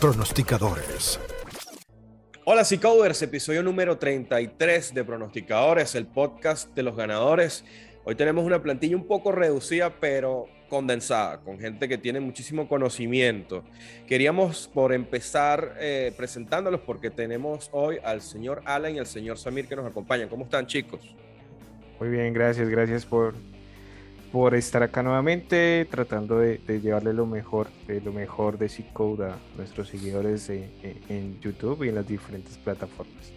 pronosticadores. Hola Seacoders, episodio número 33 de Pronosticadores, el podcast de los ganadores. Hoy tenemos una plantilla un poco reducida, pero condensada, con gente que tiene muchísimo conocimiento. Queríamos por empezar eh, presentándolos porque tenemos hoy al señor Alan y al señor Samir que nos acompañan. ¿Cómo están chicos? Muy bien, gracias, gracias por, por estar acá nuevamente, tratando de, llevarle lo mejor, de lo mejor de C-Code a nuestros seguidores en YouTube y en las diferentes plataformas.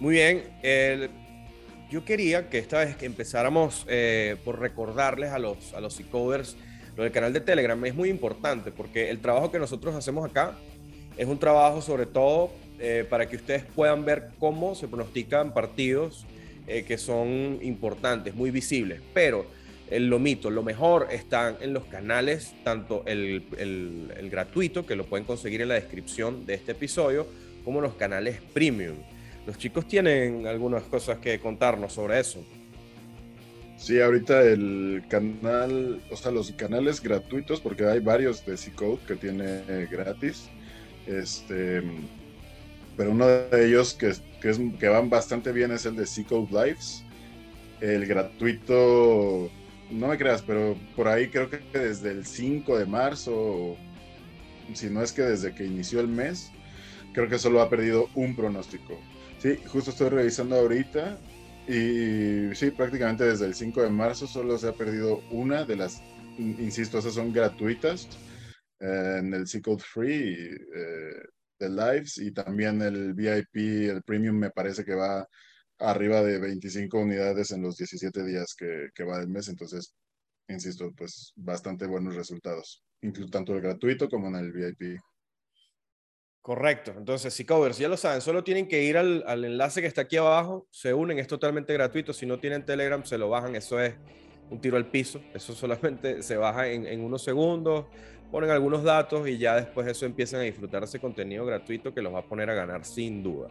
Muy bien, el yo quería que esta vez que empezáramos eh, por recordarles a los, a los e-coders lo del canal de Telegram. Es muy importante porque el trabajo que nosotros hacemos acá es un trabajo sobre todo eh, para que ustedes puedan ver cómo se pronostican partidos eh, que son importantes, muy visibles. Pero el, lo mito, lo mejor están en los canales, tanto el, el, el gratuito, que lo pueden conseguir en la descripción de este episodio, como los canales premium. Los chicos tienen algunas cosas que contarnos sobre eso. Sí, ahorita el canal, o sea, los canales gratuitos, porque hay varios de C-Code que tiene gratis. Este, pero uno de ellos que, que, que van bastante bien es el de C-Code Lives. El gratuito, no me creas, pero por ahí creo que desde el 5 de marzo, si no es que desde que inició el mes, creo que solo ha perdido un pronóstico. Sí, justo estoy revisando ahorita y sí, prácticamente desde el 5 de marzo solo se ha perdido una de las, insisto, esas son gratuitas eh, en el C-Code Free eh, de Lives y también el VIP, el Premium me parece que va arriba de 25 unidades en los 17 días que, que va del mes, entonces, insisto, pues bastante buenos resultados, incluso tanto el gratuito como en el VIP. Correcto. Entonces, si covers ya lo saben, solo tienen que ir al, enlace que está aquí abajo, se unen, es totalmente gratuito. Si no tienen Telegram, se lo bajan, eso es un tiro al piso. Eso solamente se baja en, en unos segundos, ponen algunos datos y ya después eso empiezan a disfrutar ese contenido gratuito que los va a poner a ganar sin duda.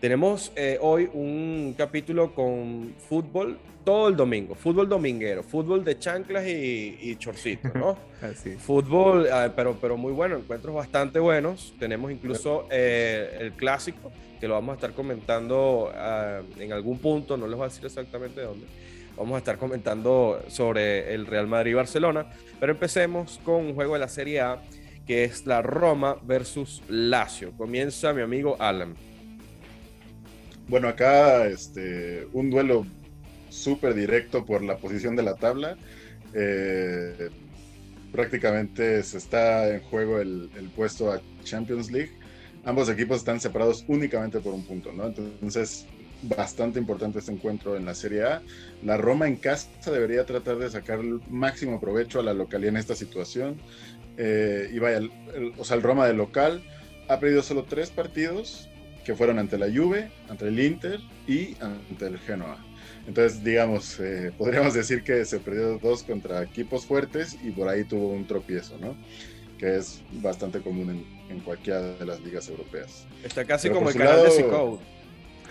Tenemos eh, hoy un capítulo con fútbol todo el domingo, fútbol dominguero, fútbol de chanclas y, y chorcitos, ¿no? Así. Fútbol, ah, pero, pero muy bueno, encuentros bastante buenos. Tenemos incluso eh, el clásico, que lo vamos a estar comentando ah, en algún punto, no les voy a decir exactamente dónde. Vamos a estar comentando sobre el Real Madrid-Barcelona, pero empecemos con un juego de la Serie A, que es la Roma versus Lazio. Comienza mi amigo Alan. Bueno, acá este, un duelo súper directo por la posición de la tabla. Eh, prácticamente se está en juego el, puesto a Champions League. Ambos equipos están separados únicamente por un punto, ¿no? Entonces, bastante importante este encuentro en la Serie A. La Roma en casa debería tratar de sacar el máximo provecho a la localidad en esta situación. Eh, y vaya, o sea, el Roma de local ha perdido solo tres partidos que fueron ante la Juve, ante el Inter y ante el Genoa. Entonces, digamos, eh, podríamos decir que se perdió dos contra equipos fuertes y por ahí tuvo un tropiezo, ¿no? Que es bastante común en, en cualquiera de las ligas europeas. Está casi como el canal de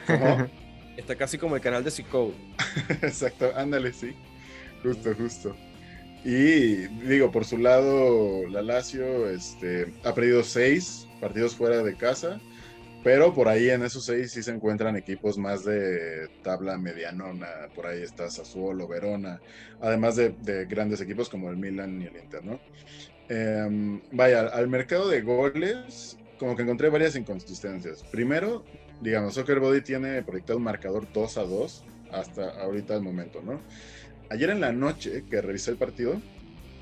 Está casi como el canal de C-Code. Exacto, ándale, sí. Justo, justo. Y digo, por su lado, la Lazio este, ha perdido seis partidos fuera de casa pero por ahí en esos seis sí se encuentran equipos más de tabla medianona. Por ahí está Sassuolo, Verona, además de, grandes equipos como el Milan y el Inter, ¿no? Em, vaya, al mercado de goles, como que encontré varias inconsistencias. Primero, digamos, Soccer Body tiene proyectado un marcador 2 a 2 hasta ahorita el momento, ¿no? Ayer en la noche que revisé el partido,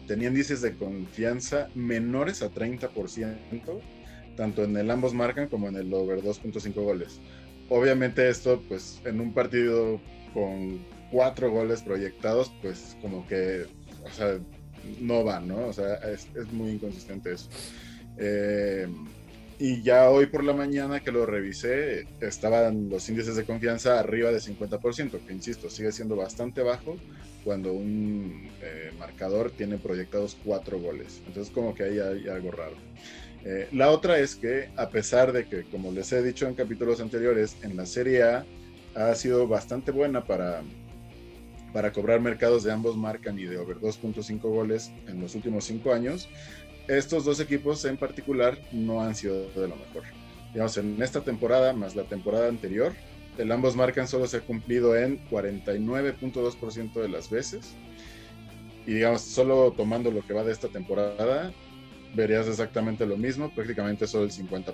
tenía índices de confianza menores a 30% tanto en el ambos marcan como en el over 2.5 goles. Obviamente esto, pues en un partido con cuatro goles proyectados, pues como que, o sea, no va, ¿no? O sea, es, muy inconsistente eso. Eh, y ya hoy por la mañana que lo revisé, estaban los índices de confianza arriba de 50%, que insisto, sigue siendo bastante bajo cuando un eh, marcador tiene proyectados cuatro goles. Entonces como que ahí hay algo raro. Eh, la otra es que, a pesar de que, como les he dicho en capítulos anteriores, en la Serie A ha sido bastante buena para, para cobrar mercados de ambos marcan y de over 2.5 goles en los últimos cinco años, estos dos equipos en particular no han sido de lo mejor. Digamos, en esta temporada más la temporada anterior, el ambos marcan solo se ha cumplido en 49.2% de las veces. Y digamos, solo tomando lo que va de esta temporada, verías exactamente lo mismo, prácticamente solo el 50%.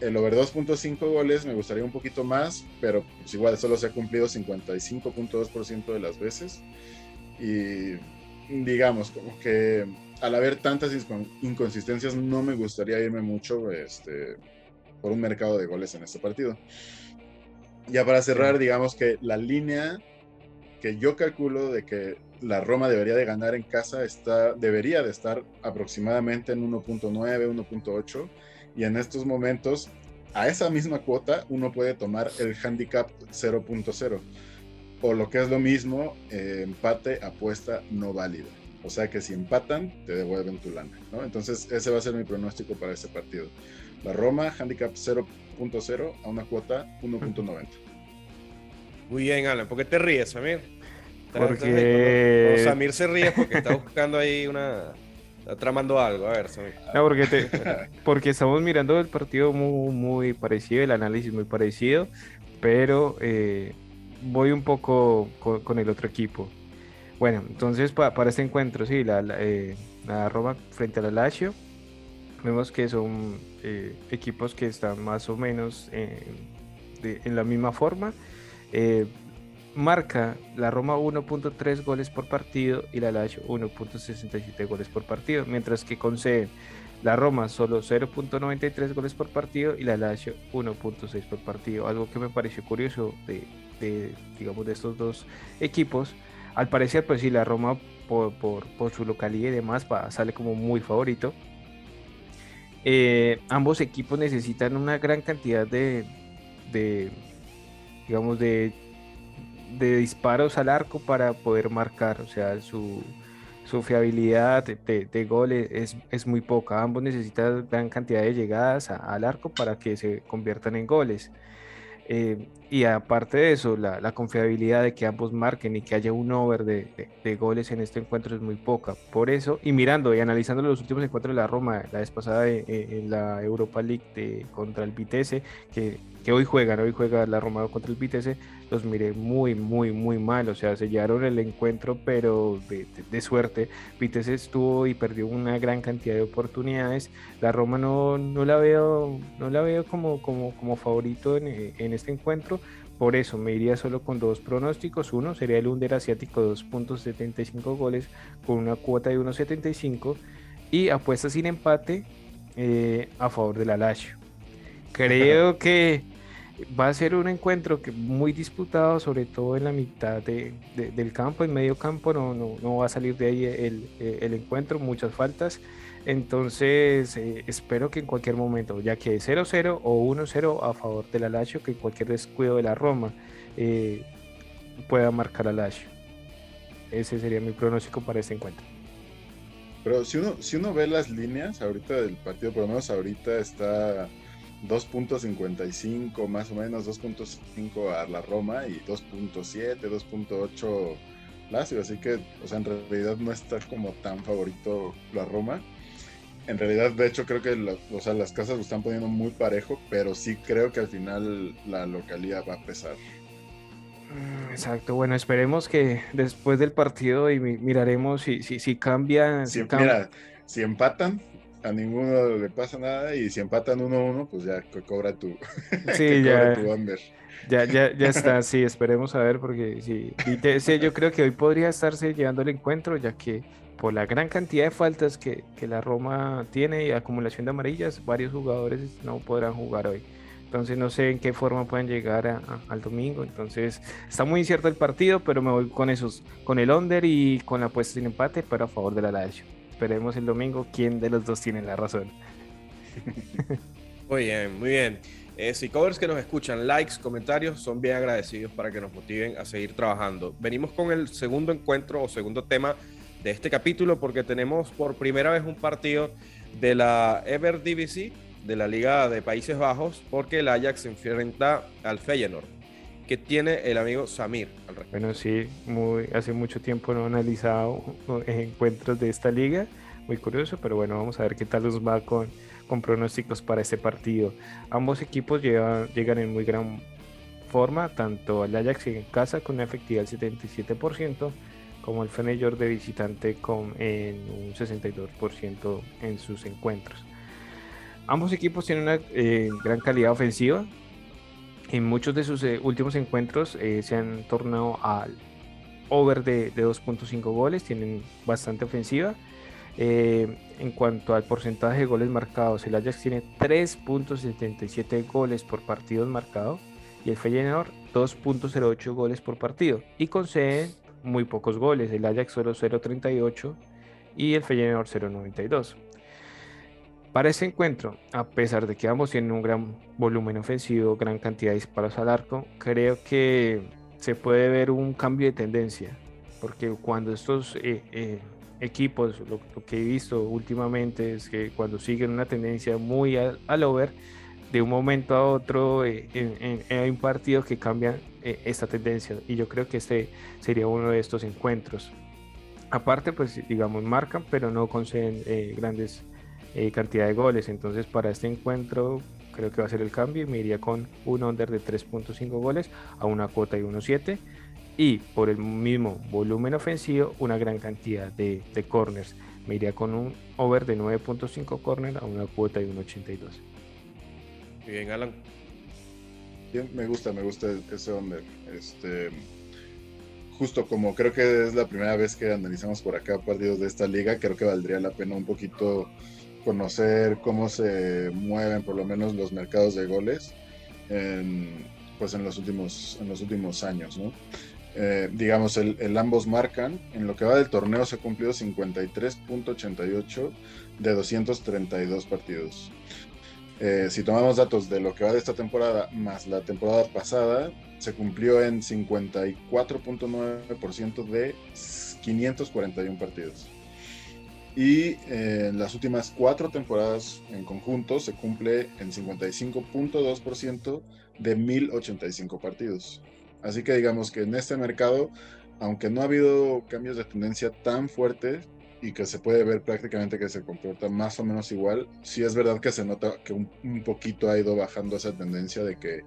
El over 2.5 goles me gustaría un poquito más, pero pues igual solo se ha cumplido 55.2% de las veces. Y digamos, como que al haber tantas inconsistencias, no me gustaría irme mucho este, por un mercado de goles en este partido. Ya para cerrar, digamos que la línea que yo calculo de que la Roma debería de ganar en casa está, debería de estar aproximadamente en 1.9, 1.8 y en estos momentos a esa misma cuota uno puede tomar el handicap 0.0 o lo que es lo mismo, eh, empate, apuesta no válida. O sea que si empatan, te devuelven tu lana. ¿no? Entonces ese va a ser mi pronóstico para ese partido. La Roma, handicap 0.0 a una cuota 1.90. Muy bien, Alan. ¿Por qué te ríes, Samir? Porque... Samir se ríe porque está buscando ahí una... Está tramando algo, a ver, Samir. No, porque, porque estamos mirando el partido muy, muy parecido, el análisis muy parecido, pero eh, voy un poco con, el otro equipo. Bueno, entonces para este encuentro, sí, la, la, eh, Roma frente a la Lazio, vemos que son eh, equipos que están más o menos en la misma forma marca la Roma 1.3 goles por partido y la Lazio 1.67 goles por partido, mientras que conceden la Roma solo 0.93 goles por partido y la Lazio 1.6 por partido. Algo que me pareció curioso de, digamos, de estos dos equipos. Al parecer, pues sí, la Roma por, su localidad y demás sale como muy favorito. Eh, ambos equipos necesitan una gran cantidad de, digamos, de disparos al arco para poder marcar, o sea, su, fiabilidad de, de, es, es, muy poca. Ambos necesitan gran cantidad de llegadas al arco para que se conviertan en goles. Eh, y aparte de eso, la, confiabilidad de que ambos marquen y que haya un over de, de, goles en este encuentro es muy poca. Por eso, y mirando y analizando los últimos encuentros de la Roma, la vez pasada en la Europa League contra el Vitesse, que que hoy juegan, hoy juega la Roma contra el Vitesse, los miré muy, muy, muy mal, o sea, se llevaron el encuentro, pero de, suerte, Vitesse estuvo y perdió una gran cantidad de oportunidades, la Roma no, no la veo, no la veo como, como, como favorito en, en este encuentro, por eso me iría solo con dos pronósticos. Uno sería el Under Asiático 2.75 goles con una cuota de 1.75 y apuesta sin empate eh, a favor de la Lazio. Creo que va a ser un encuentro que muy disputado, sobre todo en la mitad de, del campo, en medio campo no, no, va a salir de ahí el, el encuentro, muchas faltas. Entonces, eh, espero que en cualquier momento, ya que 0-0 o 1-0 a favor de la Lazio, que cualquier descuido de la Roma eh, pueda marcar a Lazio. Ese sería mi pronóstico para este encuentro. Pero si uno, si uno ve las líneas ahorita del partido, por lo menos ahorita está 2.55 más o menos, 2.5 a la Roma y 2.7, 2.8 Lazio, así que, o sea, en realidad no está como tan favorito la Roma. En realidad, de hecho, creo que o sea, las casas lo están poniendo muy parejo, pero sí creo que al final la localidad va a pesar. Mm, exacto, bueno, esperemos que después del partido y miraremos si, si, si cambia. Si, Mira, si empatan, a ninguno le pasa nada y si empatan 1-1, pues ya cobra tu, sí, ya, Ya, ya, ya está, sí, esperemos a ver porque sí, sí, yo creo que hoy podría estarse llevando el encuentro ya que por la gran cantidad de faltas que, que la Roma tiene y acumulación de amarillas, varios jugadores no podrán jugar hoy. Entonces no sé en qué forma pueden llegar al domingo. Entonces está muy incierto el partido, pero me voy con esos, con el under y con la apuesta sin empate, pero a favor de la Lazio esperemos el domingo quién de los dos tiene la razón. Muy bien, muy bien. Eh, si covers que nos escuchan, likes, comentarios, son bien agradecidos para que nos motiven a seguir trabajando. Venimos con el segundo encuentro o segundo tema de este capítulo porque tenemos por primera vez un partido de la Eredivisie, de la Liga de Países Bajos, porque el Ajax se enfrenta al Feyenoord que tiene el amigo Samir Bueno, sí, muy, hace mucho tiempo no he analizado encuentros de esta liga, muy curioso, pero bueno, vamos a ver qué tal nos va con, pronósticos para este partido. Ambos equipos llegan en muy gran forma, tanto el Ajax en casa con una efectividad del 77%, como el Feyenoord de visitante con un 62% en sus encuentros. Ambos equipos tienen una eh, gran calidad ofensiva. En muchos de sus eh, últimos encuentros eh, se han tornado al over de, de 2.5 goles, tienen bastante ofensiva. en cuanto al porcentaje de goles marcados, el Ajax tiene 3.77 goles por partido marcado y el Feyenoord 2.08 goles por partido y concede muy pocos goles, el Ajax solo 0.38 y el Feyenoord 0.92. Para ese encuentro, a pesar de que ambos tienen un gran volumen ofensivo, gran cantidad de disparos al arco, creo que se puede ver un cambio de tendencia, porque cuando estos eh, eh, equipos, lo, que he visto últimamente es que cuando siguen una tendencia muy al over, de un momento a otro eh, hay un partido que cambia eh, esta tendencia y yo creo que este sería uno de estos encuentros. Aparte, pues digamos, marcan, pero no conceden eh, cantidad de goles. Entonces, para este encuentro, creo que va a ser el cambio y me iría con un under de 3.5 goles a una cuota de 1.7 y por el mismo volumen ofensivo, una gran cantidad de, de corners. Me iría con un over de 9.5 corners a una cuota de 1.82. Bien, Alan. me gusta, me gusta ese under. Este, justo como creo que es la primera vez que analizamos por acá partidos de esta liga, creo que valdría la pena un poquito conocer cómo se mueven por lo menos los mercados de goles en, pues en los últimos en los últimos años. Eh, digamos, el, el, ambos marcan. En lo que va del torneo se ha cumplido 53.88 de 232 partidos. Eh, si tomamos datos de lo que va de esta temporada más la temporada pasada, se cumplió en 54.9% de 541 partidos. Y eh, en las últimas cuatro temporadas en conjunto se cumple en 55.2% de 1085 partidos. Así que digamos que en este mercado, aunque no ha habido cambios de tendencia tan fuertes, y que se puede ver prácticamente que se comporta más o menos igual, sí es verdad que se nota que un, poquito ha ido bajando esa tendencia de que,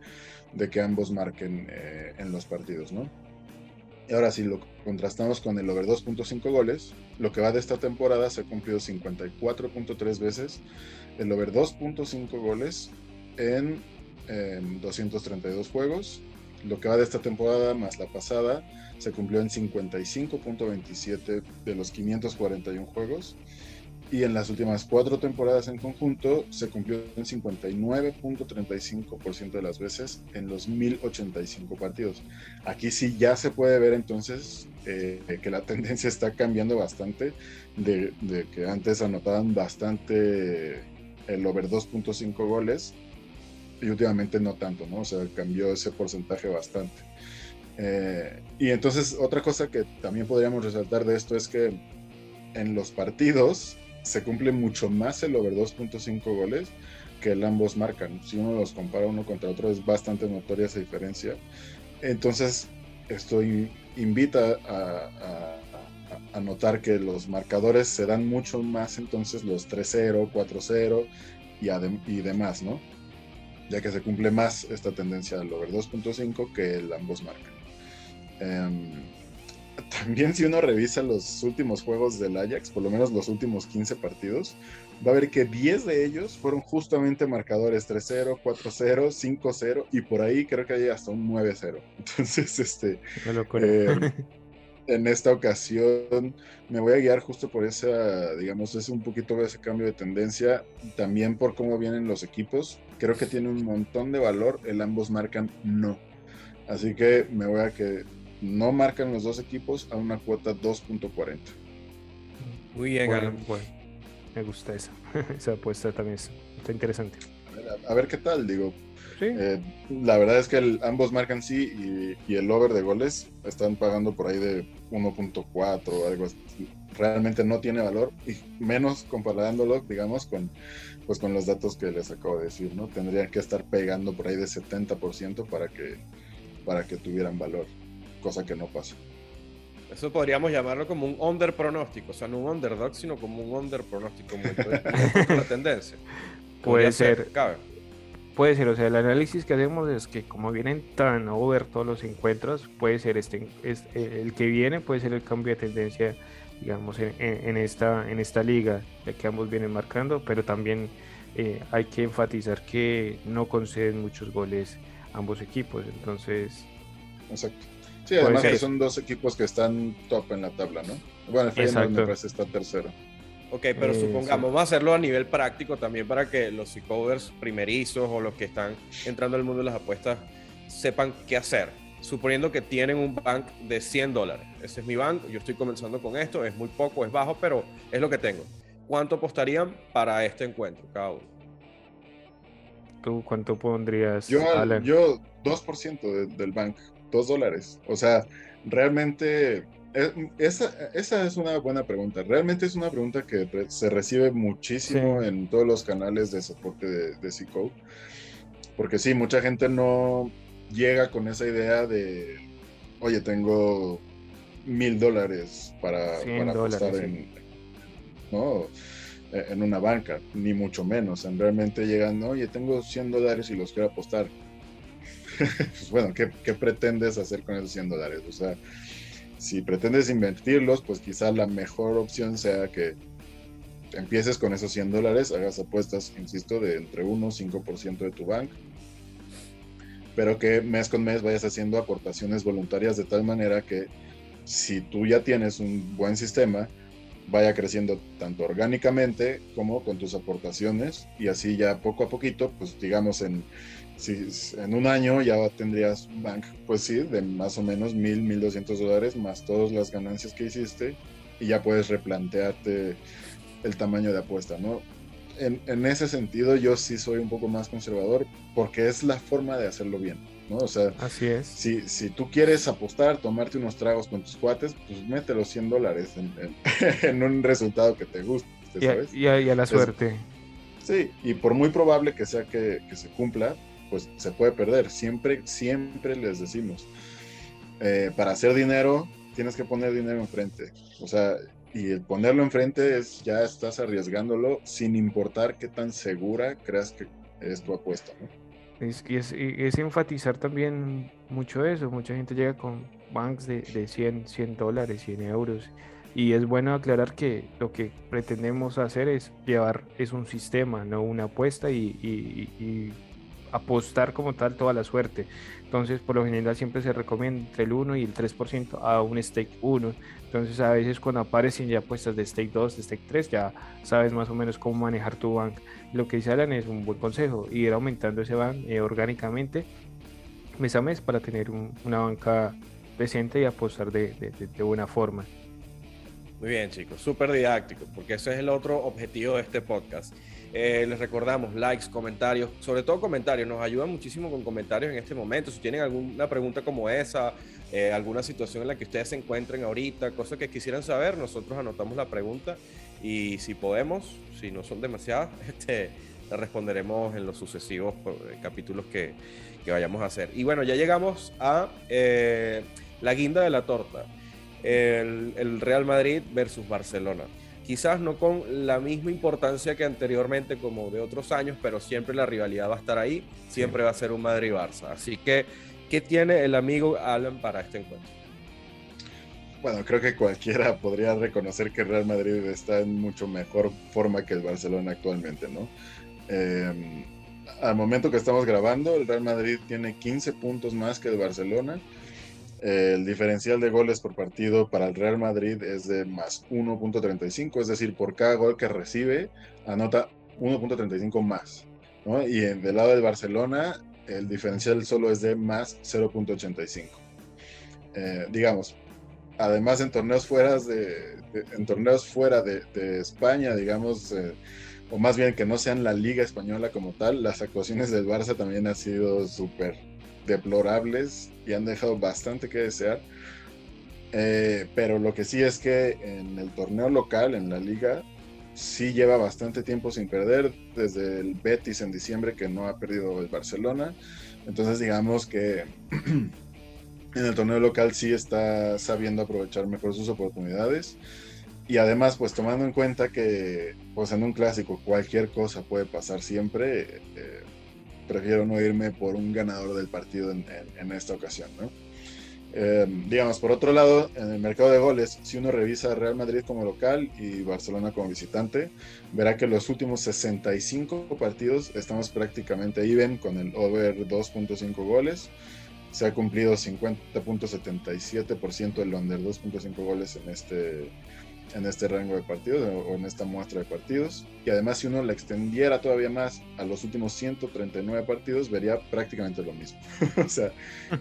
de que ambos marquen eh, en los partidos, ¿no? Y ahora si lo contrastamos con el over 2.5 goles, lo que va de esta temporada se ha cumplido 54.3 veces, el over 2.5 goles en 232 juegos, lo que va de esta temporada más la pasada se cumplió en 55.27 de los 541 juegos y en las últimas cuatro temporadas en conjunto se cumplió en 59.35% de las veces en los 1085 partidos. Aquí sí ya se puede ver entonces eh, que la tendencia está cambiando bastante, de, de que antes anotaban bastante el over 2.5 goles y últimamente no tanto, ¿no? O sea, cambió ese porcentaje bastante. Eh, y entonces otra cosa que también podríamos resaltar de esto es que en los partidos se cumple mucho más el over 2.5 goles que el ambos marcan. Si uno los compara uno contra otro es bastante notoria esa diferencia. Entonces esto invita a, notar que los marcadores se dan mucho más entonces los 3-0, 4-0 y, y demás, ¿no? Ya que se cumple más esta tendencia del over 2.5 que el ambos marcan. Em, también si uno revisa los últimos juegos del Ajax, por lo menos los últimos 15 partidos, va a ver que 10 de ellos fueron justamente marcadores 3-0, 4-0, 5-0 y por ahí creo que hay hasta un 9-0. Entonces, este... Eh, en esta ocasión me voy a guiar justo por esa, digamos, es un poquito ese cambio de tendencia, también por cómo vienen los equipos. Creo que tiene un montón de valor, el ambos marcan no. Así que me voy a que no marcan los dos equipos a una cuota 2.40. Muy bien, me gusta esa. esa apuesta también está interesante. A ver, qué tal, digo. Eh, la verdad es que ambos marcan sí y, el over de goles están pagando por ahí de 1.4 o algo así. Realmente no tiene valor y menos comparándolo, digamos, con, pues con los datos que les acabo de decir, ¿no? Tendrían que estar pegando por ahí de 70% para que, para que tuvieran valor cosa que no pasa. Eso podríamos llamarlo como un under pronóstico, o sea, no un underdog, sino como un under pronóstico, muy la tendencia. Puede ser. Puede ser, o sea, el análisis que hacemos es que como vienen tan over todos los encuentros, puede ser este, este el que viene, puede ser el cambio de tendencia, digamos, en, esta, en esta liga, ya que ambos vienen marcando, pero también eh, hay que enfatizar que no conceden muchos goles ambos equipos, entonces... Exacto. Sí, además que son dos equipos que están top en la tabla, ¿no? Bueno, el Feyenoord me parece está tercero. Ok, pero eh, supongamos, vamos a hacerlo a nivel práctico también para que los covers primerizos o los que están entrando al mundo de las apuestas sepan qué hacer. Suponiendo que tienen un bank de 100 dólares. Ese es mi bank, yo estoy comenzando con esto, es muy poco, es bajo, pero es lo que tengo. ¿Cuánto apostarían para este encuentro cada uno? ¿Tú cuánto pondrías? Yo, yo 2% del bank, 2 dólares. O sea, realmente eh, esa, esa, es una buena pregunta. Realmente es una pregunta que se recibe muchísimo en todos los canales de soporte de, de C-Code. Porque sí, mucha gente no llega con esa idea de, oye, tengo mil dólares para, para apostar en, ¿no? E, en una banca, ni mucho menos. En realmente llegan, oye, tengo 100 dólares y los quiero apostar. Pues bueno, ¿qué, ¿qué, pretendes hacer con esos 100 dólares? O sea, si pretendes invertirlos, pues quizá la mejor opción sea que empieces con esos 100 dólares, hagas apuestas, insisto, de entre 1 y 5% de tu bank, pero que mes con mes vayas haciendo aportaciones voluntarias de tal manera que si tú ya tienes un buen sistema, vaya creciendo tanto orgánicamente como con tus aportaciones y así ya poco a poquito, pues digamos en si en un año ya tendrías bank, pues sí, de más o menos mil, mil doscientos dólares más todas las ganancias que hiciste y ya puedes replantearte el tamaño de apuesta, ¿no? En, en, ese sentido yo sí soy un poco más conservador porque es la forma de hacerlo bien, ¿no? O sea, Así es. Si, si tú quieres apostar, tomarte unos tragos con tus cuates, pues mete los 100 dólares en, en, un resultado que te guste, ¿sabes? Y a, y a la suerte. sí, y por muy probable que sea que, que se cumpla, pues se puede perder. Siempre, siempre les decimos, eh, para hacer dinero tienes que poner dinero enfrente. O sea, y el ponerlo enfrente es ya estás arriesgándolo sin importar qué tan segura creas que es tu apuesta. Es, y es, es, enfatizar también mucho eso. Mucha gente llega con banks de, de 100, 100 dólares, 100 euros. Y es bueno aclarar que lo que pretendemos hacer es llevar, es un sistema, no una apuesta y, y apostar como tal toda la suerte. Entonces, por lo general siempre se recomienda entre el 1 y el 3% a un stake 1. Entonces, a veces cuando aparecen ya apuestas de stake 2, de stake 3, ya sabes más o menos cómo manejar tu bank. Lo que dice Alan es un buen consejo, ir aumentando ese bank eh, orgánicamente mes a mes para tener una banca decente y apostar de, de buena forma. Muy bien, chicos, súper didáctico, porque ese es el otro objetivo de este podcast. Eh, les recordamos likes, comentarios, sobre todo comentarios, nos ayudan muchísimo con comentarios en este momento. Si tienen alguna pregunta como esa, eh, alguna situación en la que ustedes se encuentren ahorita, cosas que quisieran saber, nosotros anotamos la pregunta y si podemos, si no son demasiadas, este, la responderemos en los sucesivos eh, capítulos que, que, vayamos a hacer. Y bueno, ya llegamos a la guinda de la torta, el Real Madrid versus Barcelona quizás no con la misma importancia que anteriormente como de otros años, pero siempre la rivalidad va a estar ahí, siempre va a ser un Madrid-Barça. Así que, ¿qué tiene el amigo Alan para este encuentro? Bueno, creo que cualquiera podría reconocer que Real Madrid está en mucho mejor forma que el Barcelona actualmente, ¿no? Em, al momento que estamos grabando, el Real Madrid tiene 15 puntos más que el Barcelona el diferencial de goles por partido para el Real Madrid es de más 1.35, es decir, por cada gol que recibe, anota 1.35 más. Y en, del lado del Barcelona, el diferencial solo es de más 0.85. Eh, digamos, además en torneos fuera de, en torneos fuera de, España, digamos, eh, o más bien que no sean la liga española como tal, las actuaciones del Barça también han sido súper deplorables y han dejado bastante que desear. Eh, pero lo que sí es que en el torneo local, en la liga, sí lleva bastante tiempo sin perder, desde el Betis en diciembre que no ha perdido el Barcelona. Entonces digamos que en el torneo local sí está sabiendo aprovechar mejor sus oportunidades. Y además, pues tomando en cuenta que pues en un clásico cualquier cosa puede pasar siempre, eh, prefiero no irme por un ganador del partido en, esta ocasión. Eh, digamos, por otro lado, en el mercado de goles, si uno revisa Real Madrid como local y Barcelona como visitante, verá que los últimos 65 partidos estamos prácticamente even con el over 2.5 goles. Se ha cumplido 50.77% el under 2.5 goles en este, en este rango de partidos o en esta muestra de partidos. Y además si uno la extendiera todavía más a los últimos 139 partidos, vería prácticamente lo mismo. o sea,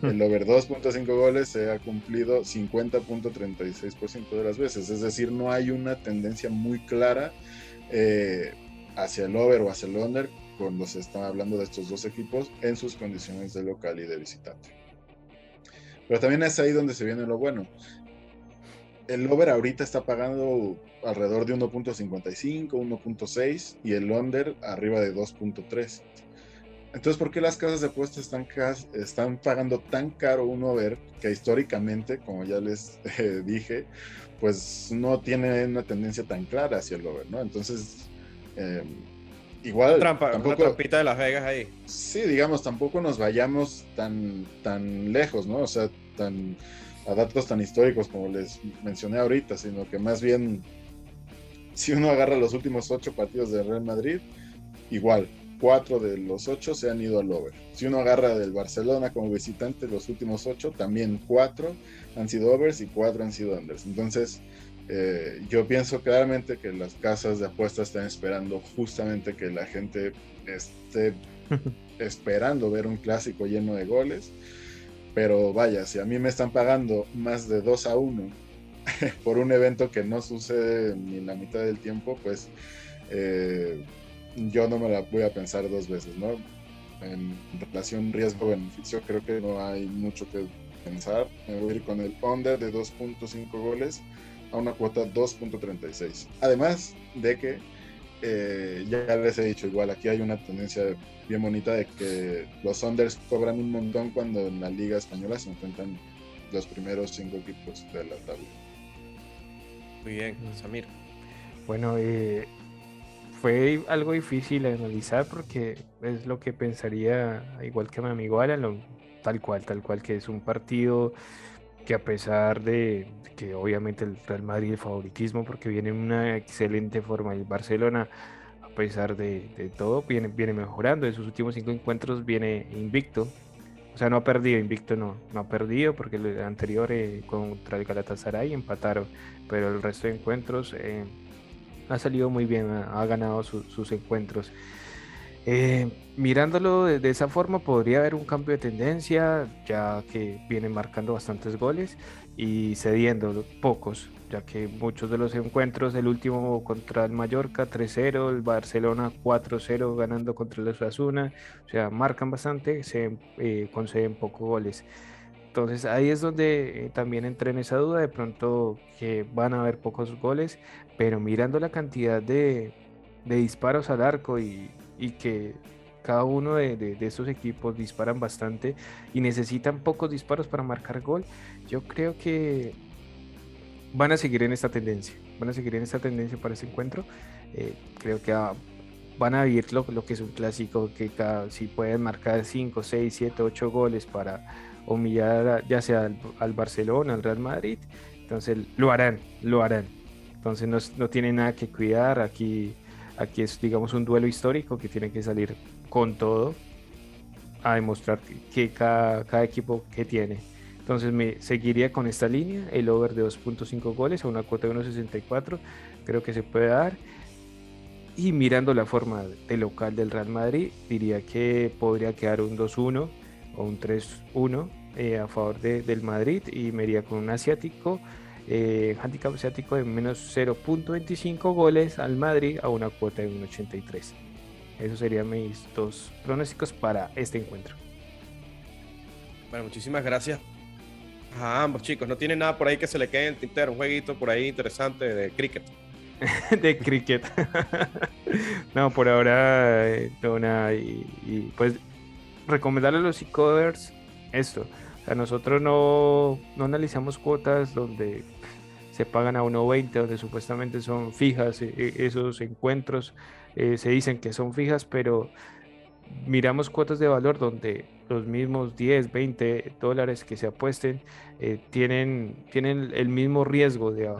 el over 2.5 goles se ha cumplido 50.36% de las veces. Es decir, no hay una tendencia muy clara eh, hacia el over o hacia el under cuando se está hablando de estos dos equipos en sus condiciones de local y de visitante. Pero también es ahí donde se viene lo bueno el over ahorita está pagando alrededor de 1.55, 1.6 y el under arriba de 2.3. Entonces, ¿por qué las casas de apuestas están, están pagando tan caro un over que históricamente, como ya les eh, dije, pues no tiene una tendencia tan clara hacia el over, ¿no? Entonces, em, igual... Trampa, tampoco, una trampita de Las Vegas ahí. Sí, digamos, tampoco nos vayamos tan, tan lejos, ¿no? O sea, tan a datos tan históricos como les mencioné ahorita, sino que más bien, si uno agarra los últimos ocho partidos de Real Madrid, igual, cuatro de los ocho se han ido al over. Si uno agarra del Barcelona como visitante, los últimos ocho, también cuatro han sido overs y cuatro han sido unders. Entonces, eh, yo pienso claramente que las casas de apuestas están esperando justamente que la gente esté esperando ver un clásico lleno de goles pero vaya, si a mí me están pagando más de 2 a 1 por un evento que no sucede ni la mitad del tiempo, pues eh, yo no me la voy a pensar dos veces, ¿no? En relación riesgo-beneficio creo que no hay mucho que pensar. Me voy a ir con el under de 2.5 goles a una cuota 2.36. Además de que eh, ya les he dicho, igual aquí hay una tendencia bien bonita de que los unders cobran un montón cuando en la liga española se enfrentan los primeros cinco equipos de la tabla. Muy bien, Samir. Bueno, eh, fue algo difícil de analizar porque es lo que pensaría, igual que mi amigo Alan, tal cual, tal cual, que es un partido que a pesar de que obviamente el Real Madrid el favoritismo porque viene en una excelente forma el Barcelona a pesar de, todo viene, viene mejorando. En sus últimos cinco encuentros viene invicto. O sea no ha perdido invicto no no ha perdido porque el anterior eh, contra el Galatasaray empataron. Pero el resto de encuentros eh, ha salido muy bien ha, ganado sus encuentros eh, mirándolo de, esa forma podría haber un cambio de tendencia, ya que viene marcando bastantes goles y cediendo pocos, ya que muchos de los encuentros, el último contra el Mallorca 3-0, el Barcelona 4-0 ganando contra el Osasuna, o sea, marcan bastante, se eh, conceden pocos goles. Entonces ahí es donde eh, también entré en esa duda, de pronto que van a haber pocos goles, pero mirando la cantidad de disparos al arco y y que cada uno de, estos equipos disparan bastante y necesitan pocos disparos para marcar gol, yo creo que van a seguir en esta tendencia, van a seguir en esta tendencia para este encuentro. Eh, creo que van a vivir lo, que es un clásico, que cada, si pueden marcar 5, 6, 7, 8 goles para humillar ya sea al, Barcelona, al Real Madrid, entonces lo harán, lo harán. Entonces no, no tienen nada que cuidar aquí Aquí es, digamos, un duelo histórico que tiene que salir con todo a demostrar que cada, equipo que tiene. Entonces me seguiría con esta línea, el over de 2.5 goles a una cuota de 1.64, creo que se puede dar. Y mirando la forma de local del Real Madrid, diría que podría quedar un 2-1 o un 3-1 eh, a favor del Madrid y me iría con un asiático eh, handicap asiático de menos 0.25 goles al Madrid a una cuota de 1.83. Esos serían mis dos pronósticos para este encuentro. Bueno, muchísimas gracias a ambos chicos. No tiene nada por ahí que se le quede en tintero, un jueguito por ahí interesante de cricket. de cricket. no, por ahora eh, no nada. Y, pues recomendarle a los e esto A nosotros no, no analizamos cuotas donde se pagan a 1.20, donde supuestamente son fijas e, e, esos encuentros, eh, se dicen que son fijas, pero miramos cuotas de valor donde los mismos 10, 20 dólares que se apuesten eh, tienen, tienen el mismo riesgo de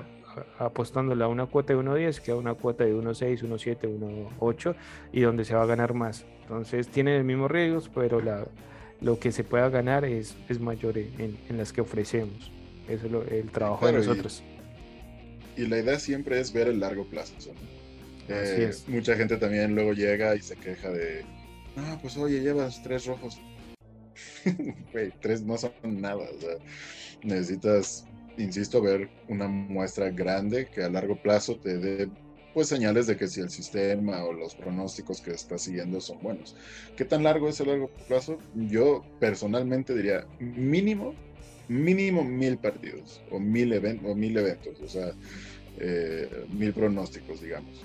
apostándole a una cuota de 1.10 que a una cuota de 1.6, 1.7, 1.8 y donde se va a ganar más. Entonces tienen el mismo riesgo, pero la, lo que se pueda ganar es, es mayor en, en las que ofrecemos. Eso es el trabajo de nosotros. Y, la idea siempre es ver el largo plazo. Eh, mucha gente también luego llega y se queja de, ah, pues oye, llevas tres rojos. tres no son nada. O sea, necesitas, insisto, ver una muestra grande que a largo plazo te dé pues señales de que si el sistema o los pronósticos que estás siguiendo son buenos. ¿Qué tan largo es el largo plazo? Yo personalmente diría mínimo, mínimo mil partidos o mil, eventos o mil eventos, o sea, eh, mil pronósticos, digamos.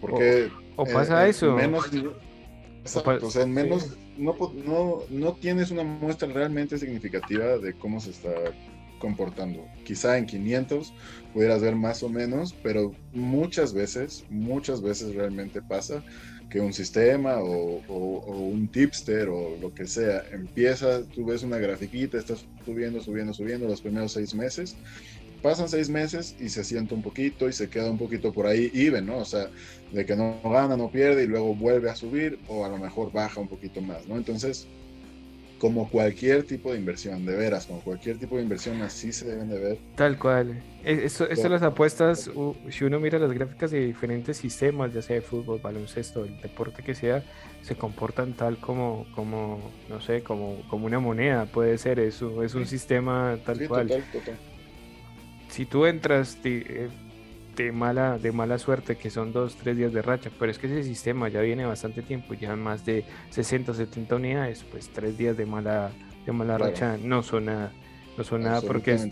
Porque o, pasa eso. Menos, o sea, en menos no, no, no tienes una muestra realmente significativa de cómo se está comportando. Quizá en 500 pudieras ver más o menos, pero muchas veces, muchas veces realmente pasa que un sistema o, un tipster o lo que sea empieza, tú ves una grafiquita, estás subiendo, subiendo, subiendo los primeros seis meses, pasan seis meses y se sienta un poquito y se queda un poquito por ahí y ven, ¿no? O sea, de que no gana, no pierde y luego vuelve a subir o a lo mejor baja un poquito más, ¿no? Entonces, como cualquier tipo de inversión, de veras, como cualquier tipo de inversión, así se deben de ver. Tal cual. E, esto, esto las apuestas, si uno mira las gráficas de diferentes sistemas, ya sea de fútbol, baloncesto, el deporte que sea, se comportan tal como, como no sé, como, como una moneda, puede ser eso, es un sistema tal cual. Total, total. Si tú entras, eh, de mala, de mala suerte, que son dos, tres días de racha, pero es que ese sistema ya viene bastante tiempo, ya más de 60, 70 unidades, pues tres días de mala, de mala racha no son nada, no son nada porque es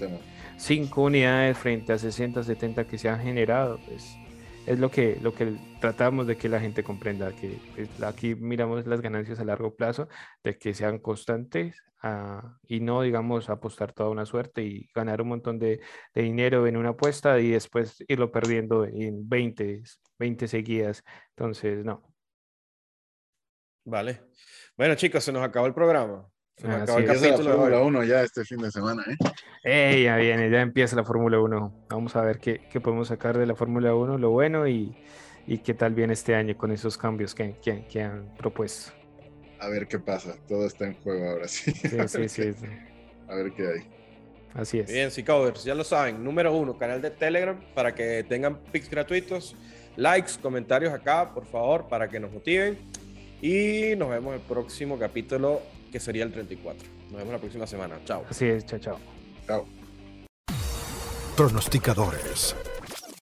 cinco unidades frente a 60, 70 que se han generado, pues es lo que, lo que tratamos de que la gente comprenda, que pues, aquí miramos las ganancias a largo plazo, de que sean constantes ah, y no, digamos, apostar toda una suerte y ganar un montón de, dinero en una apuesta y después irlo perdiendo en 20, 20 seguidas. Entonces, no. Vale. Bueno, chicos, se nos acabó el programa. Se nos acabó el capítulo la Fórmula 1 ya este fin de semana, ¿eh? ya viene, ya empieza la Fórmula 1. Vamos a ver qué, qué, podemos sacar de la Fórmula 1, lo bueno y, y, qué tal viene este año con esos cambios que, que, que, han propuesto. A ver qué pasa, todo está en juego ahora sí. Sí, sí, sí. A ver qué hay. Así es. Bien, Covers, ya lo saben. Número uno, canal de Telegram para que tengan pics gratuitos, likes, comentarios acá, por favor, para que nos motiven. Y nos vemos en el próximo capítulo que sería el 34. Nos vemos la próxima semana. Chao. Así es, chao, chao. Chao. Pronosticadores